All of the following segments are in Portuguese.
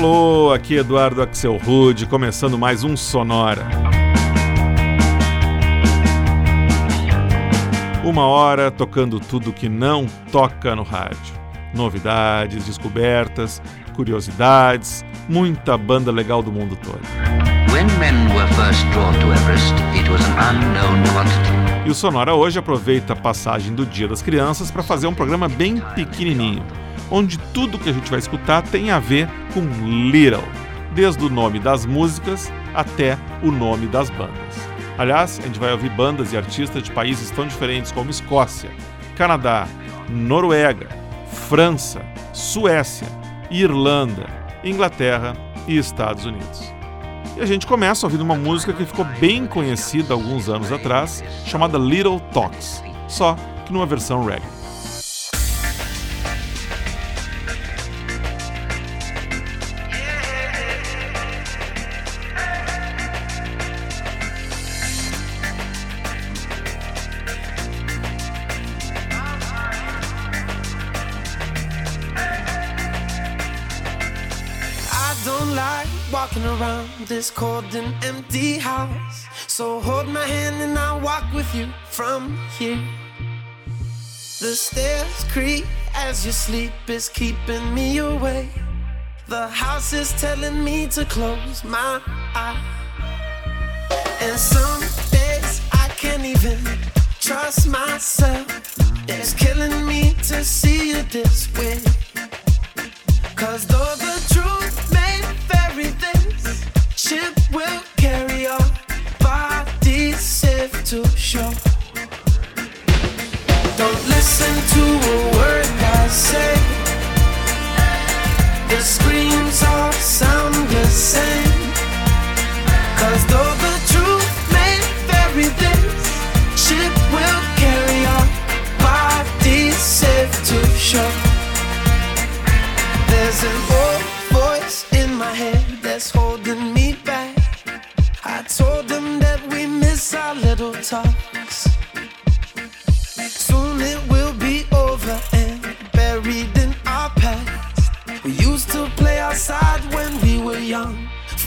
Alô, aqui Eduardo Axel Rude, começando mais um Sonora. Uma hora tocando tudo que não toca no rádio. Novidades, descobertas, curiosidades, muita banda legal do mundo todo. E o Sonora hoje aproveita a passagem do Dia das Crianças para fazer um programa bem pequenininho onde tudo que a gente vai escutar tem a ver com Little, desde o nome das músicas até o nome das bandas. Aliás, a gente vai ouvir bandas e artistas de países tão diferentes como Escócia, Canadá, Noruega, França, Suécia, Irlanda, Inglaterra e Estados Unidos. E a gente começa ouvindo uma música que ficou bem conhecida alguns anos atrás, chamada Little Talks, só que numa versão reggae. This cold and empty house. So hold my hand and I'll walk with you from here. The stairs creak as you sleep is keeping me away. The house is telling me to close my eyes. And some days I can't even trust myself. It's killing me to see you this way. Cause though the truth ship will carry our bodies safe to shore. Don't listen to a word I say. The screams all sound the same.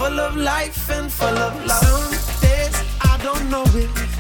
Full of life and full of love. Some days I don't know if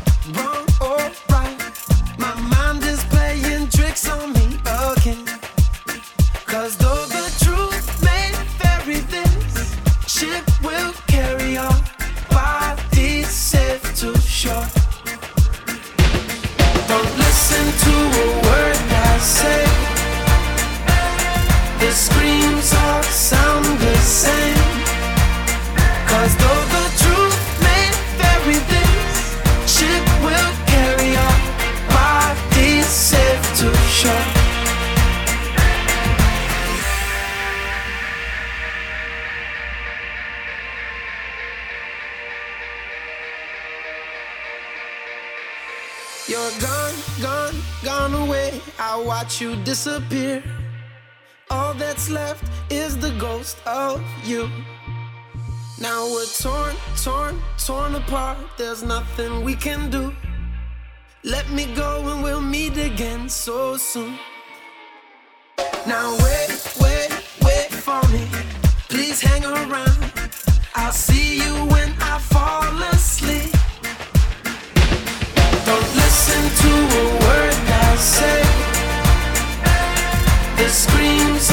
You're gone, gone, gone away. I watch you disappear. All that's left is the ghost of you. Now we're torn, torn, torn apart. There's nothing we can do. Let me go and we'll meet again so soon. Now wait, wait, wait for me. Please hang around. I'll see you when I fall asleep. Listen to a word I say. The screams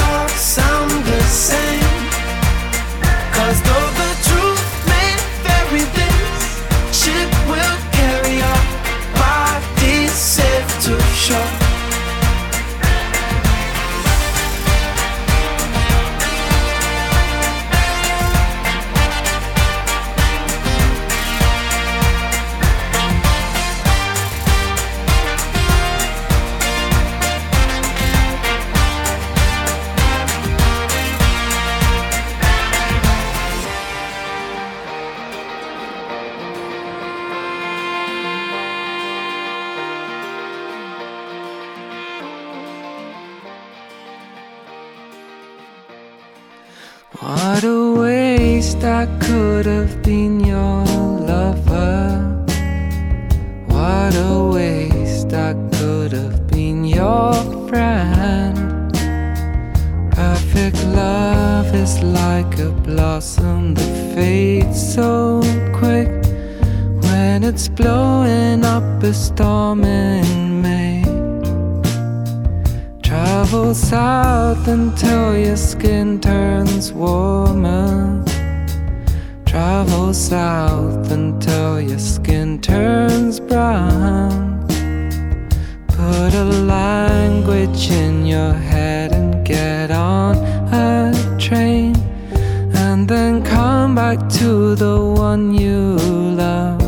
up a storm in May. Travel south until your skin turns warmer. Travel south until your skin turns brown. Put a language in your head and get on a train. And then come back to the one you love.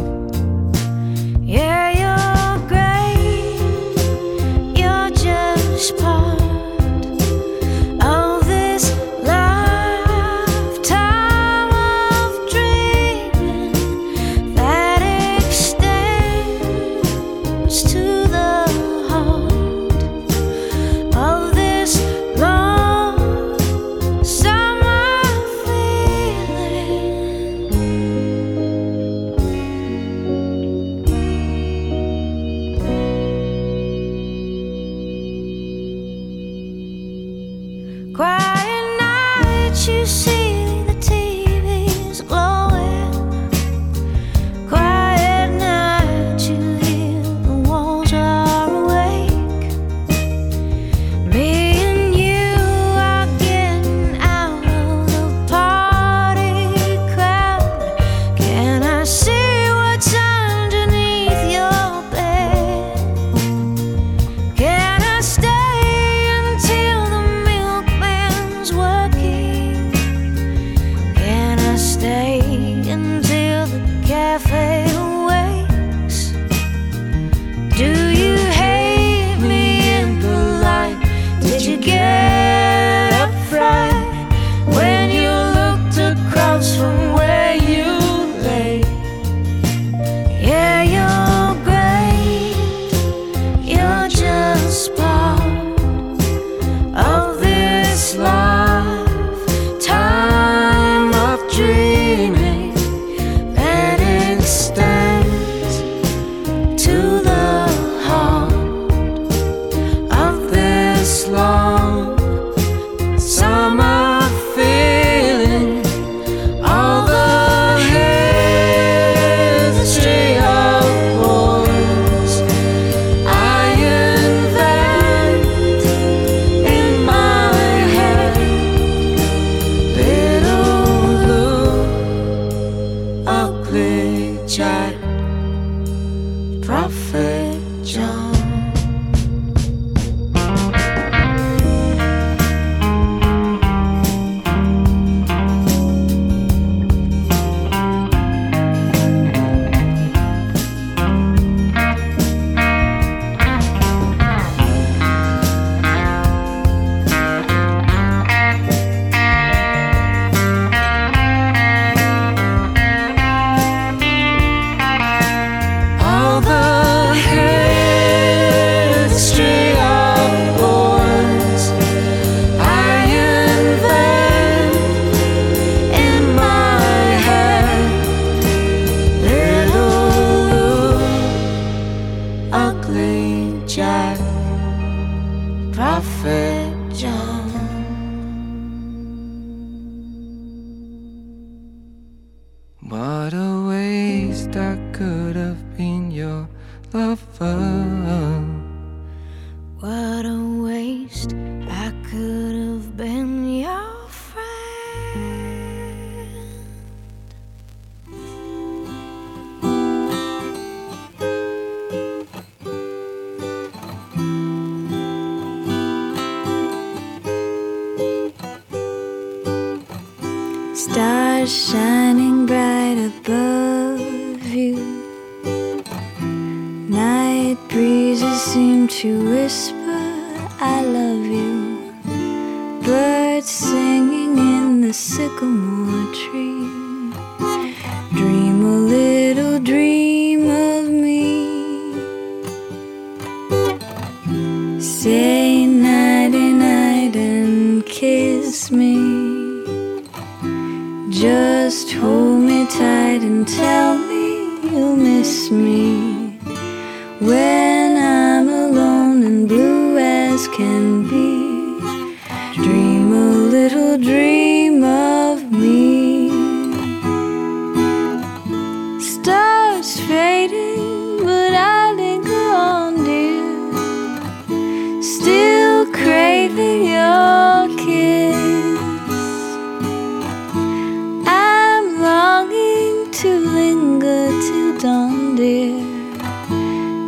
longer dawn, dear.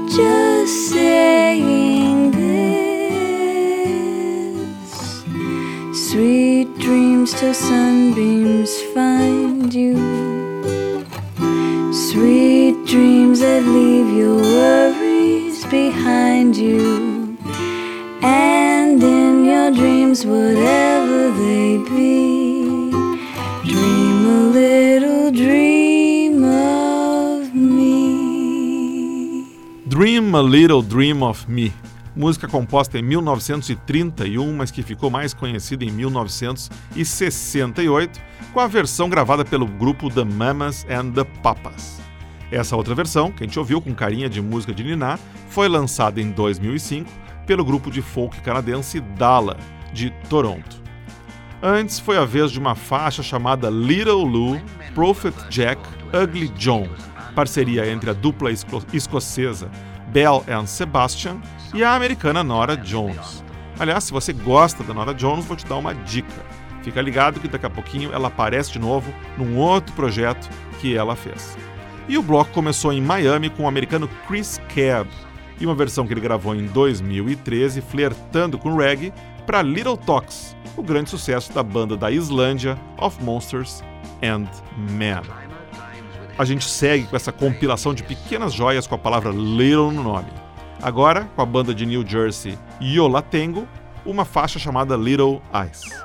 Just saying this. Sweet dreams till sunbeams find you. Sweet dreams that leave your worries behind you. And in your dreams, whatever they be. Dream a Little Dream of Me. Música composta em 1931, mas que ficou mais conhecida em 1968, com a versão gravada pelo grupo The Mamas and the Papas. Essa outra versão, que a gente ouviu com carinha de música de Niná, foi lançada em 2005 pelo grupo de folk canadense Dala, de Toronto. Antes foi a vez de uma faixa chamada Little Lou, Prophet Jack, Ugly John, parceria entre a dupla esco escocesa Bell and Sebastian e a americana Nora Jones. Aliás, se você gosta da Nora Jones, vou te dar uma dica. Fica ligado que daqui a pouquinho ela aparece de novo num outro projeto que ela fez. E o bloco começou em Miami com o americano Chris Cab e uma versão que ele gravou em 2013, flertando com reggae, para Little Talks, o grande sucesso da banda da Islândia Of Monsters and Men. A gente segue com essa compilação de pequenas joias com a palavra Little no nome. Agora, com a banda de New Jersey Yola Tengo, uma faixa chamada Little Eyes.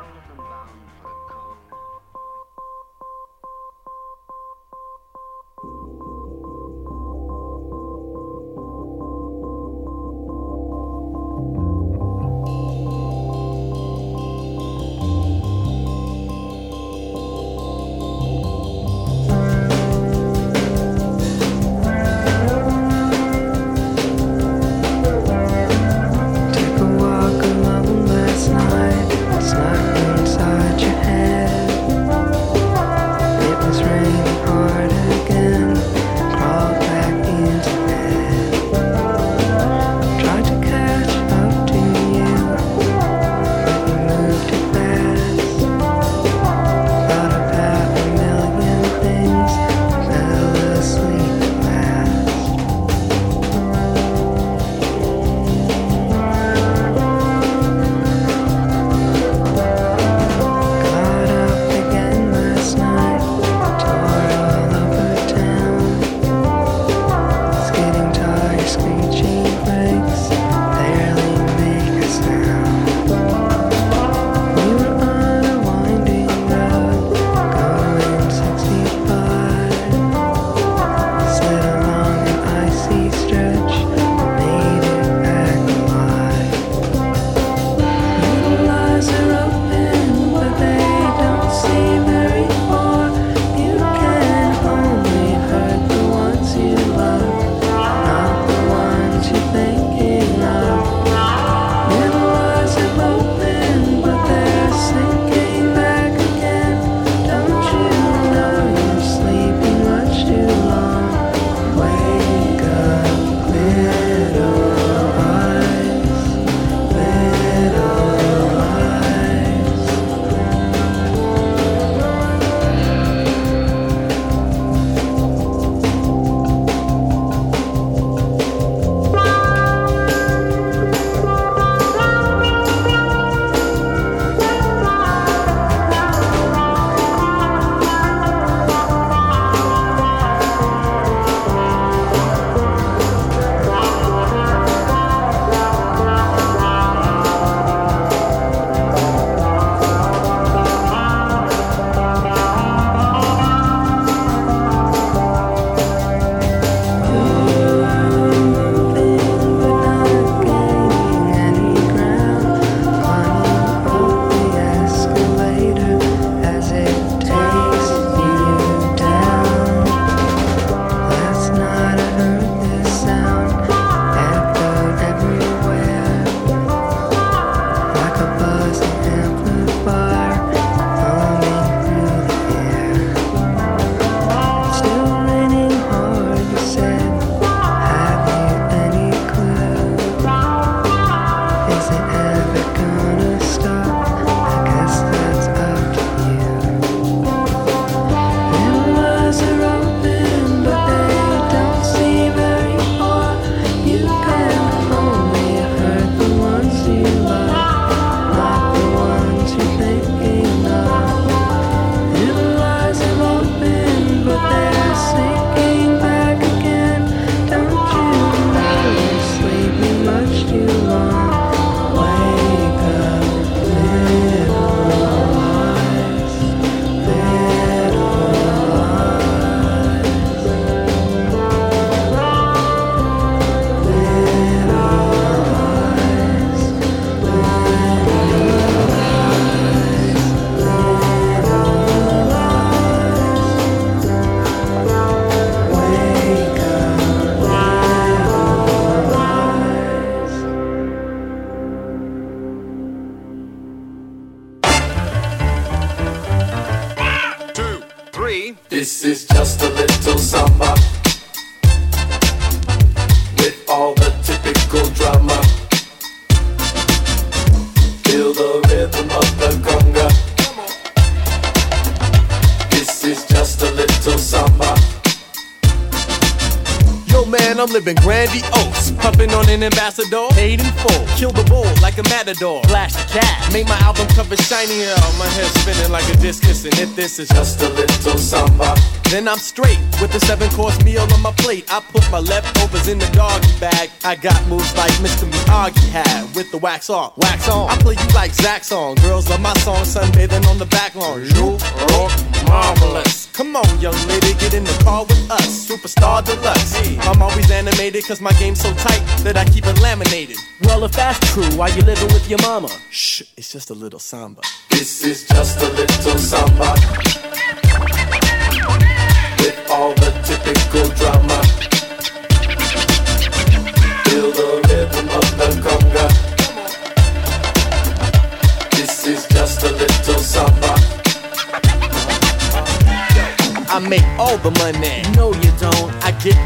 Matador. Flash the cat. Make my album cover shinier. My head spinning like a discus. And if this is just a little samba, then I'm straight with a seven course meal on my plate. I put my leftovers in the doggy bag. I got moves like Mr. Miyagi had with the wax off, wax on. I play you like Zach song. Girls love my song, sunbathing on the back lawn. You rock marvelous. Come on, young lady, get in the car with us. Superstar deluxe. I'm always animated cause my game's so tight that I keep it laminated. Well, if that's true, why you living with your mama? Shh, it's just a little samba. This is just a little samba.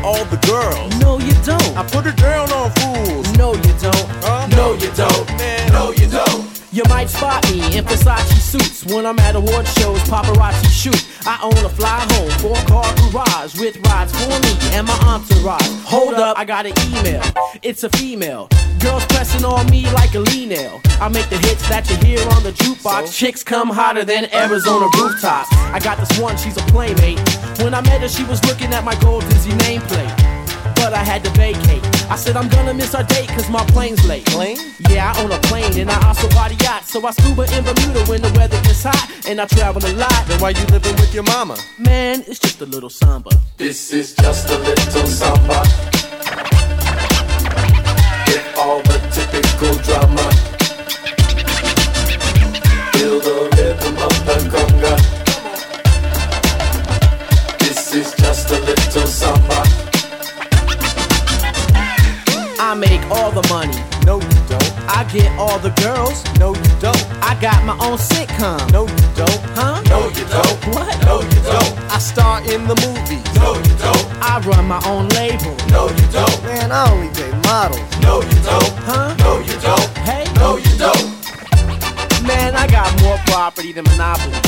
All the girls. No, you don't. I put it down on fools. No, you don't. Huh? No, you don't. Man, No, you don't. You might spot me in Versace suits when I'm at award shows, paparazzi shoot. I own a fly home, four car garage with rides for me and my entourage. Hold up, I got an email. It's a female. Girls pressing on me like a lean nail. I make the hits that you hear on the jukebox. Chicks come hotter than Arizona rooftops. I got this one, she's a playmate. When I met her, she was looking at my gold Dizzy nameplate. But I had to vacate. I said I'm gonna miss our date cause my plane's late. Plane? Yeah, I own a plane and I also bought a yacht. So I scuba in Bermuda when the weather gets hot and I travel a lot. Then why you living with your mama? Man, it's just a little samba. This is just a little samba. With all the typical drama. Feel the rhythm of the conga. This is just a little samba. All the money. No, you don't. I get all the girls. No, you don't. I got my own sitcom. No, you don't. Huh? No, you don't. What? No, you don't. I star in the movies. No, you don't. I run my own label. No, you don't. Man, I only date models. No, you don't. Huh? No, you don't. Hey? No, you don't. Man, I got more property than Monopoly.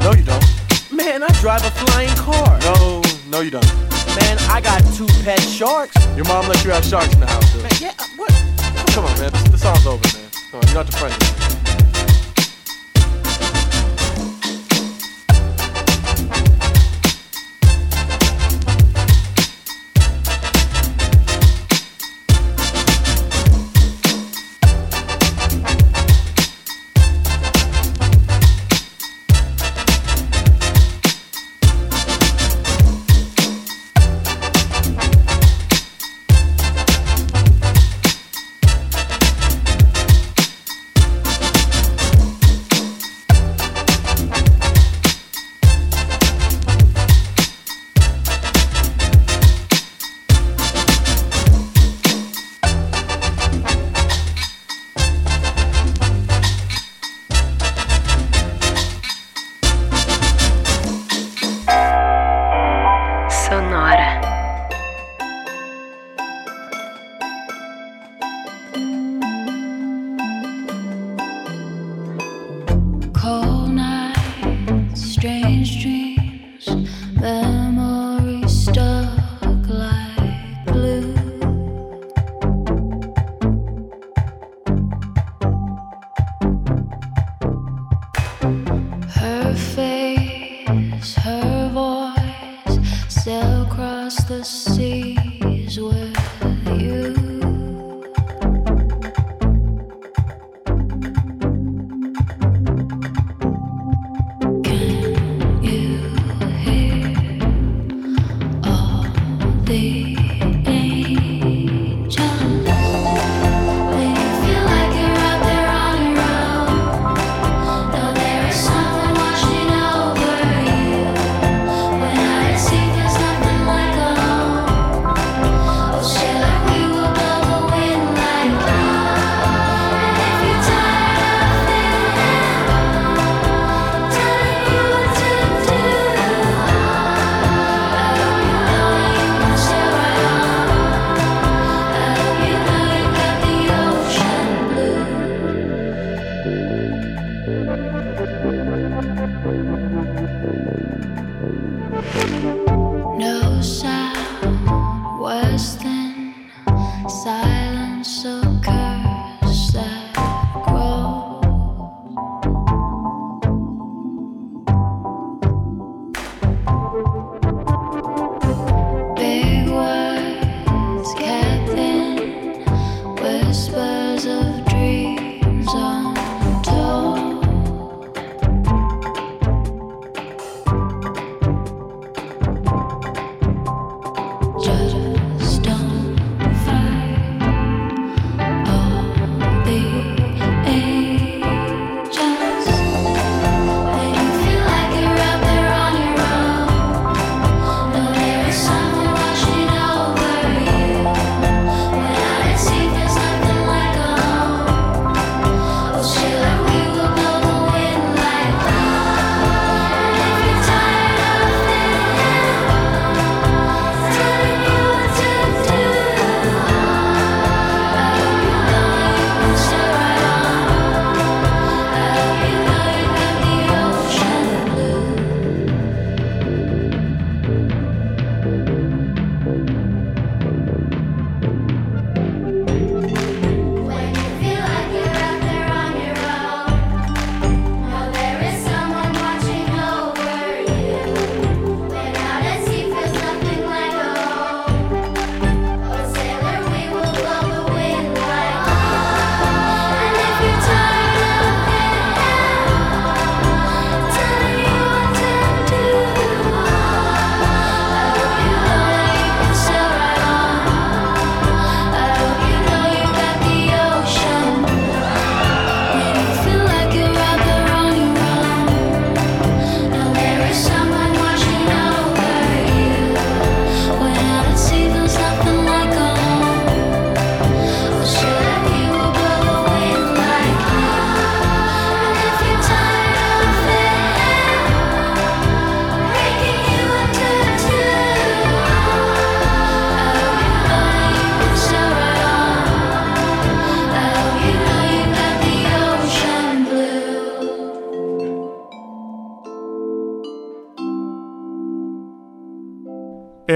No, you don't. Man, I drive a flying car. No, no, you don't. Man, I got two pet sharks. Your mom let you have sharks in the house, too. Man, yeah, uh, what? come on, man. The song's over, man. Come on, you're not have to.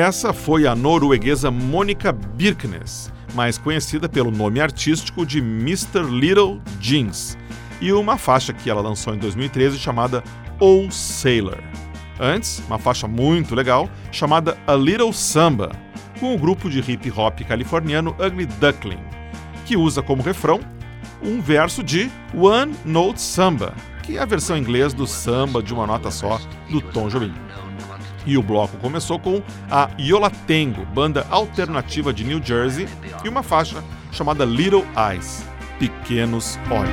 Essa foi a norueguesa Mônica Birknes, mais conhecida pelo nome artístico de Mr. Little Jeans, e uma faixa que ela lançou em 2013 chamada Old Sailor. Antes, uma faixa muito legal chamada A Little Samba, com o grupo de hip hop californiano Ugly Duckling, que usa como refrão um verso de One Note Samba, que é a versão em inglês do samba de uma nota só do Tom Jobim. E o bloco começou com a Yolatengo, banda alternativa de New Jersey, e uma faixa chamada Little Eyes, Pequenos Olhos.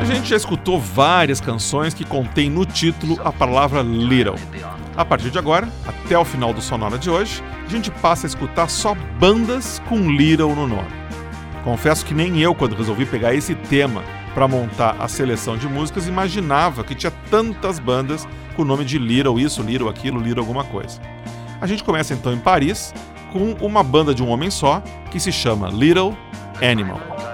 A gente já escutou várias canções que contêm no título a palavra Little. A partir de agora, até o final do Sonora de hoje, a gente passa a escutar só bandas com Little no nome. Confesso que nem eu, quando resolvi pegar esse tema para montar a seleção de músicas, imaginava que tinha tantas bandas com o nome de Little isso, Little aquilo, Little alguma coisa. A gente começa então em Paris com uma banda de um homem só que se chama Little Animal.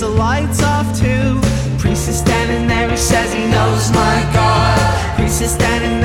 the light's off too. Priest is standing there, he says he knows my God. Priest is standing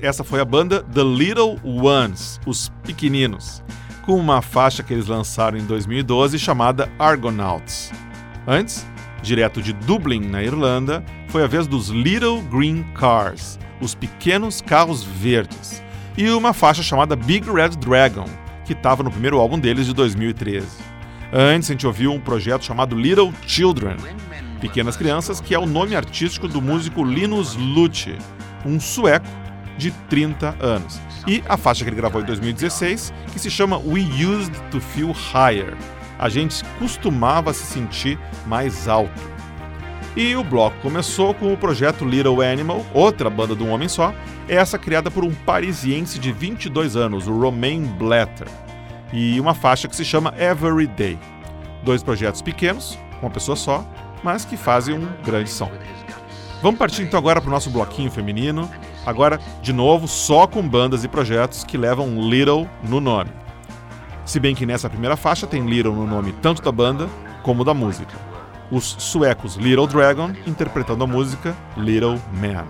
essa foi a banda The Little Ones, os pequeninos, com uma faixa que eles lançaram em 2012 chamada Argonauts. Antes, direto de Dublin, na Irlanda, foi a vez dos Little Green Cars, os pequenos carros verdes, e uma faixa chamada Big Red Dragon, que estava no primeiro álbum deles de 2013. Antes, a gente ouviu um projeto chamado Little Children, Pequenas Crianças, que é o nome artístico do músico Linus Luthi, um sueco de 30 anos. E a faixa que ele gravou em 2016, que se chama We Used to Feel Higher. A gente costumava se sentir mais alto. E o bloco começou com o projeto Little Animal, outra banda de um homem só, essa criada por um parisiense de 22 anos, o Romain Blatter, e uma faixa que se chama Every Day. Dois projetos pequenos, uma pessoa só, mas que fazem um grande som. Vamos partir então agora para o nosso bloquinho feminino. Agora, de novo, só com bandas e projetos que levam Little no nome. Se bem que nessa primeira faixa tem Little no nome tanto da banda como da música. Os suecos Little Dragon interpretando a música Little Man.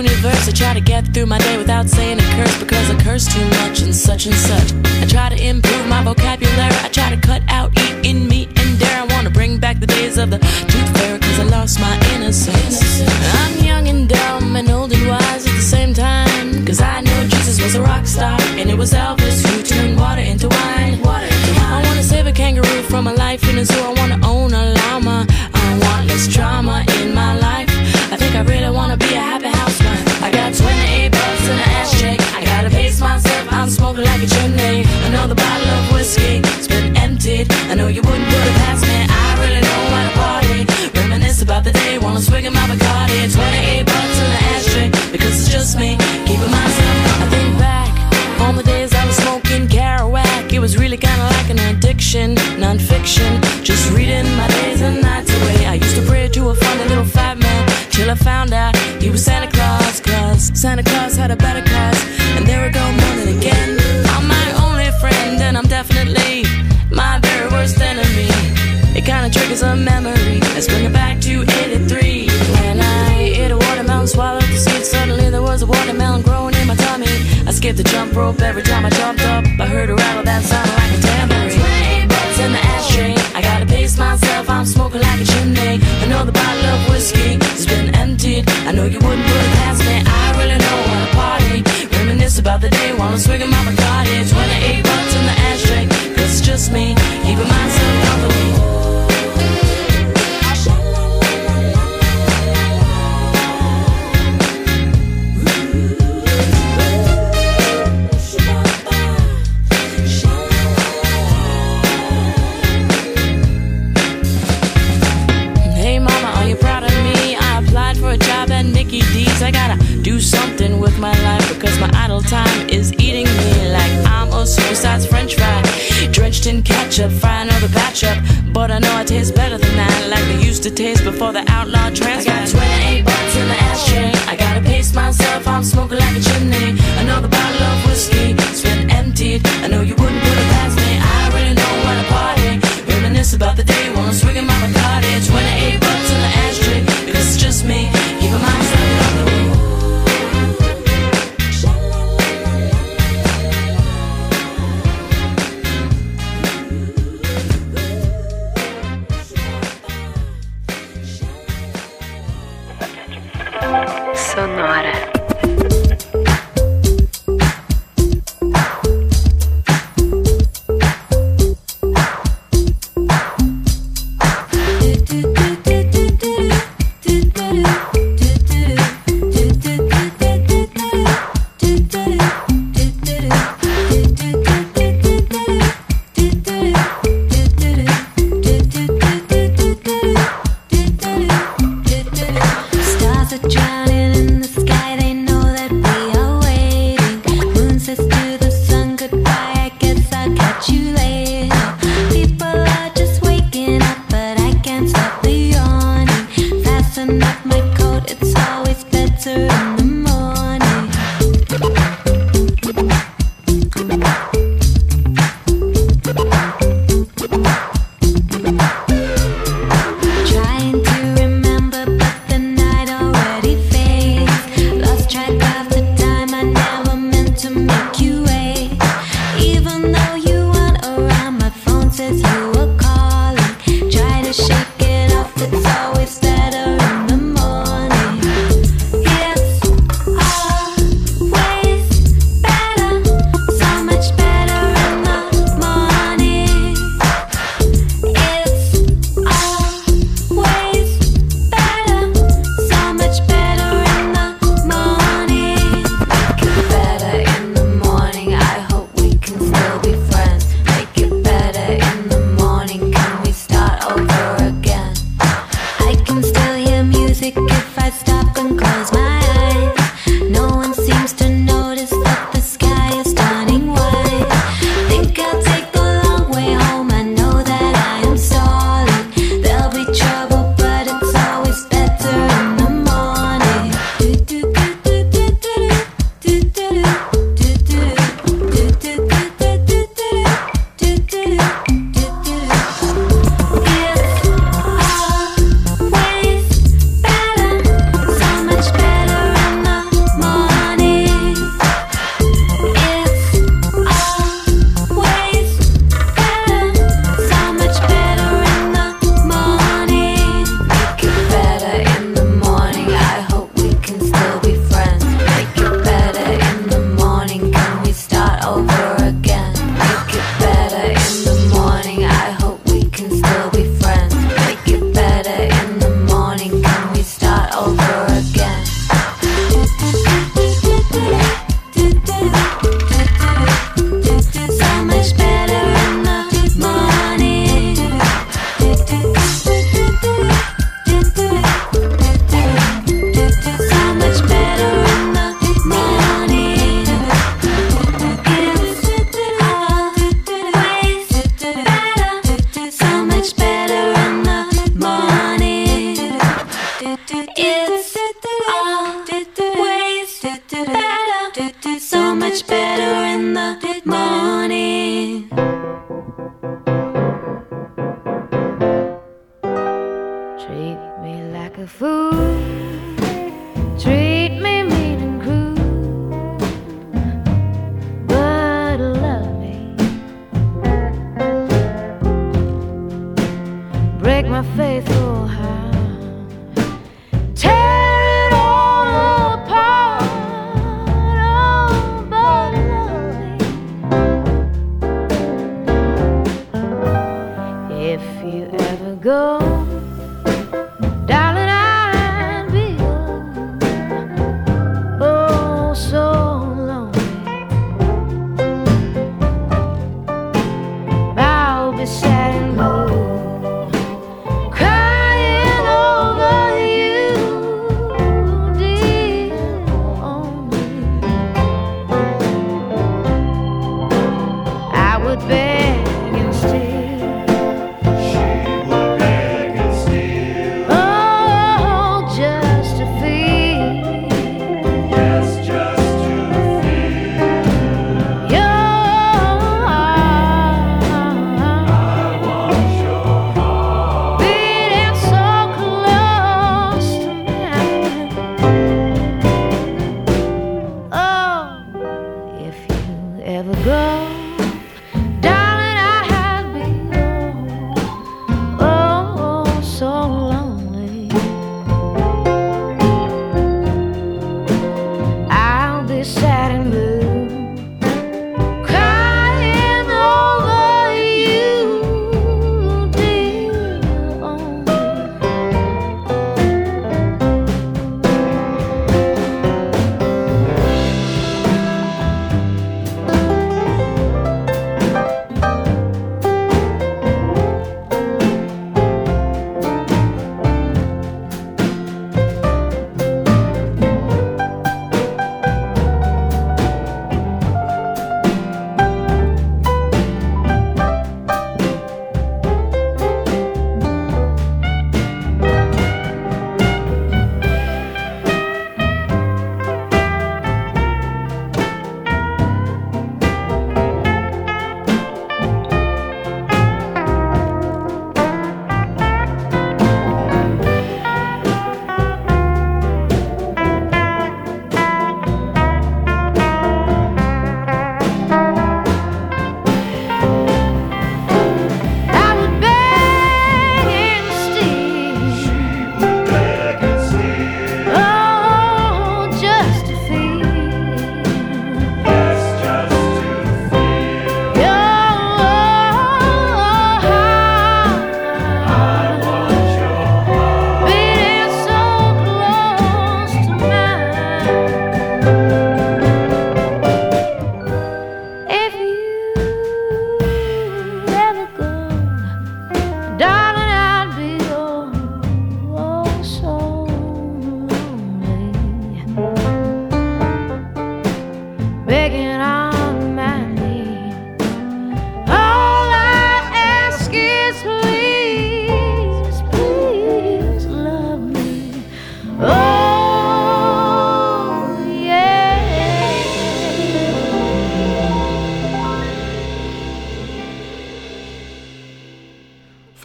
Spits a puny verse. I try to get through my day without saying a curse because I curse too much and such and such. I try to improve my vocabulary. I try to cut out eating meat and dairy. I want to bring back the days of the tooth fairy because I lost my innocence. I'm young and dumb and old and wise at the same time because I know Jesus was a rock star and it was Elvis who turned water into wine. I want to save a kangaroo from a life in a zoo. I want to rope every time I jumped up. I heard a rattle that sounded like a tambourine. 28 bucks in the ashtray. I gotta pace myself, I'm smoking like a chimney. Another bottle of whiskey has been emptied. I know you wouldn't put it past me. I really know how to party. Reminisce about the day while I'm swinging my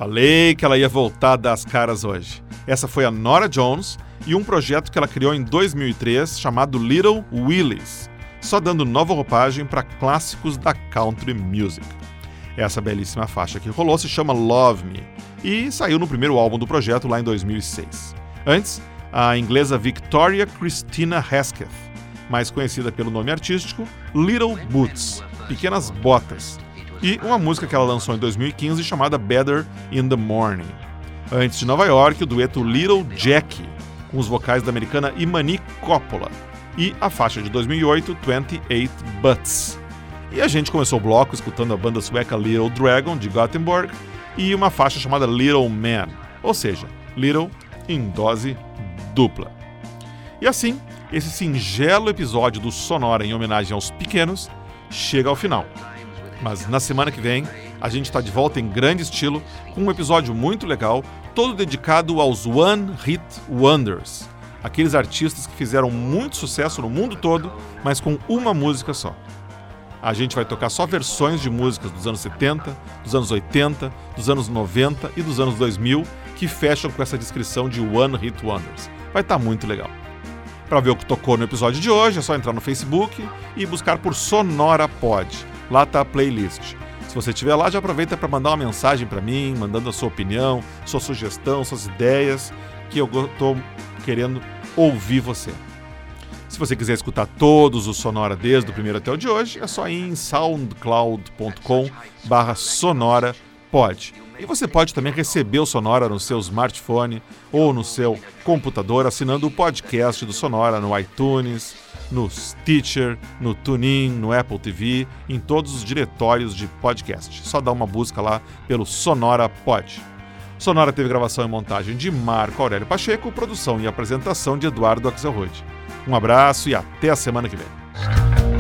Falei que ela ia voltar das caras hoje. Essa foi a Nora Jones e um projeto que ela criou em 2003 chamado Little Willies, só dando nova roupagem para clássicos da country music. Essa belíssima faixa que rolou se chama Love Me e saiu no primeiro álbum do projeto lá em 2006. Antes, a inglesa Victoria Christina Hesketh, mais conhecida pelo nome artístico Little Boots, Pequenas Botas, e uma música que ela lançou em 2015 chamada Better in the Morning. Antes de Nova York, o dueto Little Jackie, com os vocais da americana Imani Coppola, e a faixa de 2008, 28 Butts. E a gente começou o bloco escutando a banda sueca Little Dragon, de Gothenburg, e uma faixa chamada Little Man, ou seja, Little em dose dupla. E assim, esse singelo episódio do Sonora em homenagem aos pequenos chega ao final. Mas na semana que vem, a gente está de volta em grande estilo, com um episódio muito legal, todo dedicado aos One Hit Wonders, aqueles artistas que fizeram muito sucesso no mundo todo, mas com uma música só. A gente vai tocar só versões de músicas dos anos 70, dos anos 80, dos anos 90 e dos anos 2000 que fecham com essa descrição de One Hit Wonders. Vai estar muito legal. Para ver o que tocou no episódio de hoje, é só entrar no Facebook e buscar por Sonora Pod. Lá está a playlist. Se você estiver lá, já aproveita para mandar uma mensagem para mim, mandando a sua opinião, sua sugestão, suas ideias, que eu estou querendo ouvir você. Se você quiser escutar todos os Sonora desde o primeiro até o de hoje, é só ir em soundcloud.com barra sonora pode. E você pode também receber o Sonora no seu smartphone ou no seu computador assinando o podcast do Sonora no iTunes, no Stitcher, no TuneIn, no Apple TV, em todos os diretórios de podcast. Só dá uma busca lá pelo Sonora Pod. Sonora teve gravação e montagem de Marco Aurélio Pacheco, produção e apresentação de Eduardo Axelrod. Um abraço e até a semana que vem.